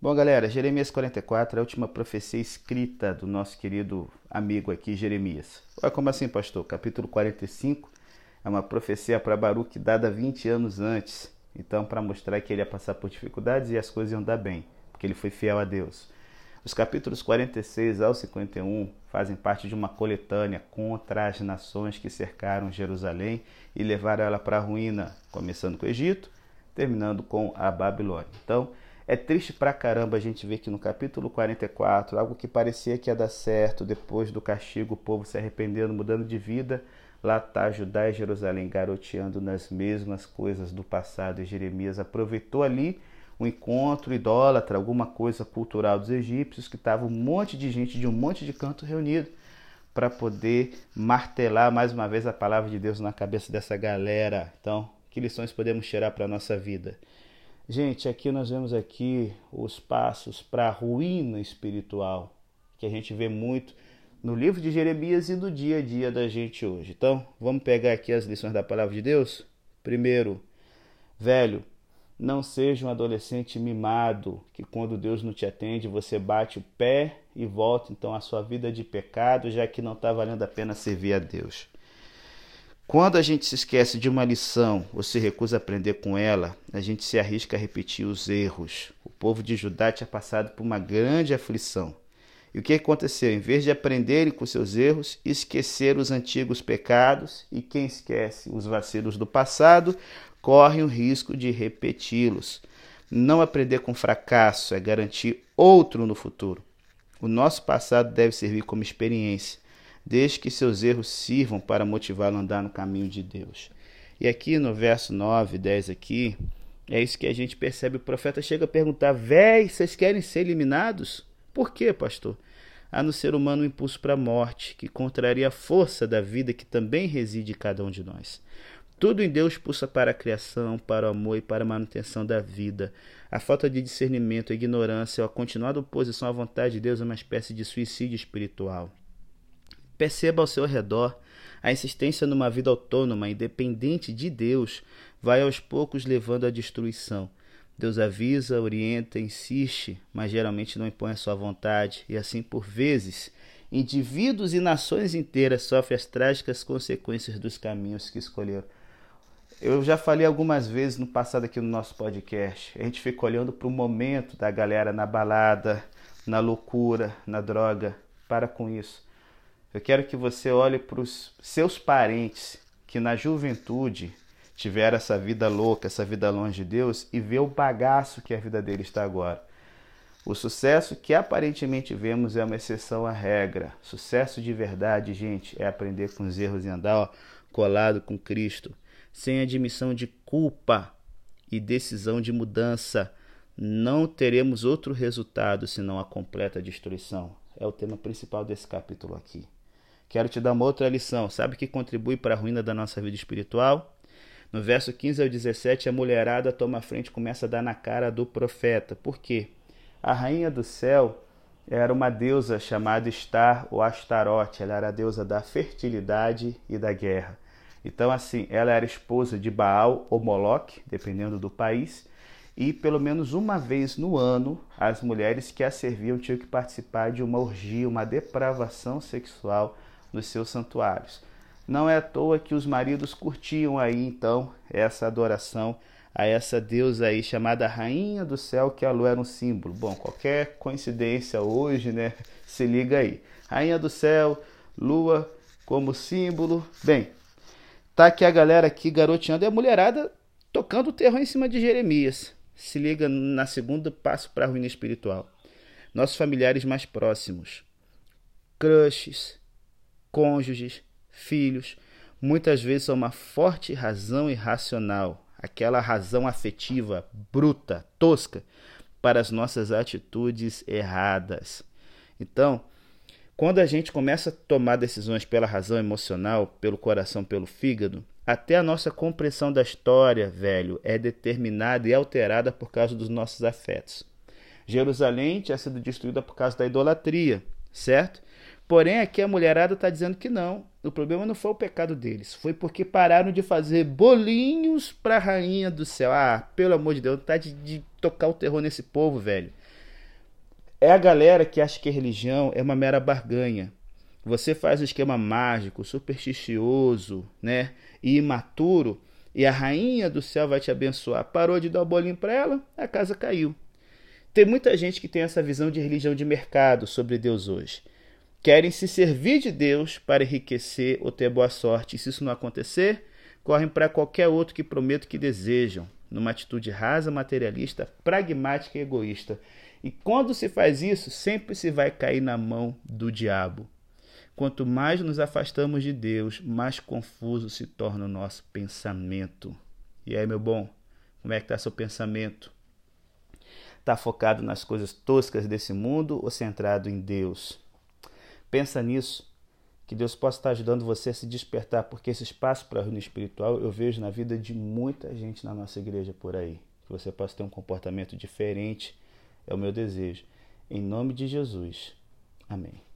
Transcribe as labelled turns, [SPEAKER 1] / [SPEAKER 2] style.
[SPEAKER 1] Bom, galera, Jeremias 44 é a última profecia escrita do nosso querido amigo aqui, Jeremias. Ué, como assim, pastor? Capítulo 45 é uma profecia para Baruque dada 20 anos antes. Então, para mostrar que ele ia passar por dificuldades e as coisas iam dar bem, porque ele foi fiel a Deus. Os capítulos 46 ao 51 fazem parte de uma coletânea contra as nações que cercaram Jerusalém e levaram ela para a ruína, começando com o Egito, terminando com a Babilônia. Então, é triste pra caramba a gente ver que no capítulo 44, algo que parecia que ia dar certo, depois do castigo, o povo se arrependendo, mudando de vida, lá está Judá e Jerusalém garoteando nas mesmas coisas do passado. E Jeremias aproveitou ali um encontro idólatra, alguma coisa cultural dos egípcios, que estava um monte de gente de um monte de canto reunido para poder martelar mais uma vez a palavra de Deus na cabeça dessa galera. Então, que lições podemos tirar para a nossa vida? Gente, aqui nós vemos aqui os passos para a ruína espiritual, que a gente vê muito no livro de Jeremias e no dia a dia da gente hoje. Então, vamos pegar aqui as lições da palavra de Deus? Primeiro, velho, não seja um adolescente mimado, que quando Deus não te atende, você bate o pé e volta então à sua vida de pecado, já que não está valendo a pena servir a Deus. Quando a gente se esquece de uma lição ou se recusa a aprender com ela, a gente se arrisca a repetir os erros. O povo de Judá tinha passado por uma grande aflição. E o que aconteceu? Em vez de aprenderem com seus erros, esqueceram os antigos pecados, e quem esquece os vacilos do passado corre o risco de repeti-los. Não aprender com fracasso é garantir outro no futuro. O nosso passado deve servir como experiência desde que seus erros sirvam para motivá-lo a andar no caminho de Deus. E aqui no verso 9, 10 aqui, é isso que a gente percebe. O profeta chega a perguntar: Véi, vocês querem ser eliminados? Por quê, pastor? Há no ser humano um impulso para a morte, que contraria a força da vida que também reside em cada um de nós. Tudo em Deus pulsa para a criação, para o amor e para a manutenção da vida. A falta de discernimento, a ignorância, a continuada oposição à vontade de Deus é uma espécie de suicídio espiritual. Perceba ao seu redor a insistência numa vida autônoma, independente de Deus, vai aos poucos levando à destruição. Deus avisa, orienta, insiste, mas geralmente não impõe a sua vontade, e assim por vezes, indivíduos e nações inteiras sofrem as trágicas consequências dos caminhos que escolheram. Eu já falei algumas vezes no passado aqui no nosso podcast. A gente fica olhando para o momento da galera na balada, na loucura, na droga. Para com isso. Eu quero que você olhe para os seus parentes que na juventude tiveram essa vida louca, essa vida longe de Deus e vê o bagaço que a vida dele está agora. O sucesso que aparentemente vemos é uma exceção à regra. Sucesso de verdade, gente, é aprender com os erros e andar ó, colado com Cristo, sem admissão de culpa e decisão de mudança. Não teremos outro resultado senão a completa destruição. É o tema principal desse capítulo aqui. Quero te dar uma outra lição. Sabe o que contribui para a ruína da nossa vida espiritual? No verso 15 ao 17, a mulherada toma a frente e começa a dar na cara do profeta. Por quê? A rainha do céu era uma deusa chamada Star ou Astarote. Ela era a deusa da fertilidade e da guerra. Então, assim, ela era esposa de Baal ou Moloque, dependendo do país, e pelo menos uma vez no ano, as mulheres que a serviam tinham que participar de uma orgia, uma depravação sexual nos seus santuários. Não é à toa que os maridos curtiam aí então essa adoração a essa deusa aí chamada Rainha do Céu, que a lua era um símbolo. Bom, qualquer coincidência hoje, né? Se liga aí. Rainha do Céu, lua como símbolo. Bem, tá aqui a galera aqui garoteando e a mulherada tocando o terror em cima de Jeremias. Se liga na segunda passo para a ruína espiritual. Nossos familiares mais próximos, crushes, cônjuges, filhos, muitas vezes são uma forte razão irracional, aquela razão afetiva, bruta, tosca, para as nossas atitudes erradas. Então, quando a gente começa a tomar decisões pela razão emocional, pelo coração, pelo fígado, até a nossa compreensão da história, velho, é determinada e alterada por causa dos nossos afetos. Jerusalém tinha sido destruída por causa da idolatria, certo? Porém, aqui a mulherada está dizendo que não. O problema não foi o pecado deles, foi porque pararam de fazer bolinhos para a rainha do céu. Ah, pelo amor de Deus, tá de, de tocar o terror nesse povo, velho. É a galera que acha que a religião é uma mera barganha. Você faz um esquema mágico, supersticioso, né? E imaturo, e a rainha do céu vai te abençoar. Parou de dar o bolinho para ela, a casa caiu. Tem muita gente que tem essa visão de religião de mercado sobre Deus hoje. Querem se servir de Deus para enriquecer ou ter boa sorte. E se isso não acontecer, correm para qualquer outro que prometo que desejam, numa atitude rasa, materialista, pragmática e egoísta. E quando se faz isso, sempre se vai cair na mão do diabo. Quanto mais nos afastamos de Deus, mais confuso se torna o nosso pensamento. E aí, meu bom, como é que está seu pensamento? Está focado nas coisas toscas desse mundo ou centrado em Deus? Pensa nisso, que Deus possa estar ajudando você a se despertar, porque esse espaço para a reunião espiritual eu vejo na vida de muita gente na nossa igreja por aí. Que você possa ter um comportamento diferente, é o meu desejo. Em nome de Jesus. Amém.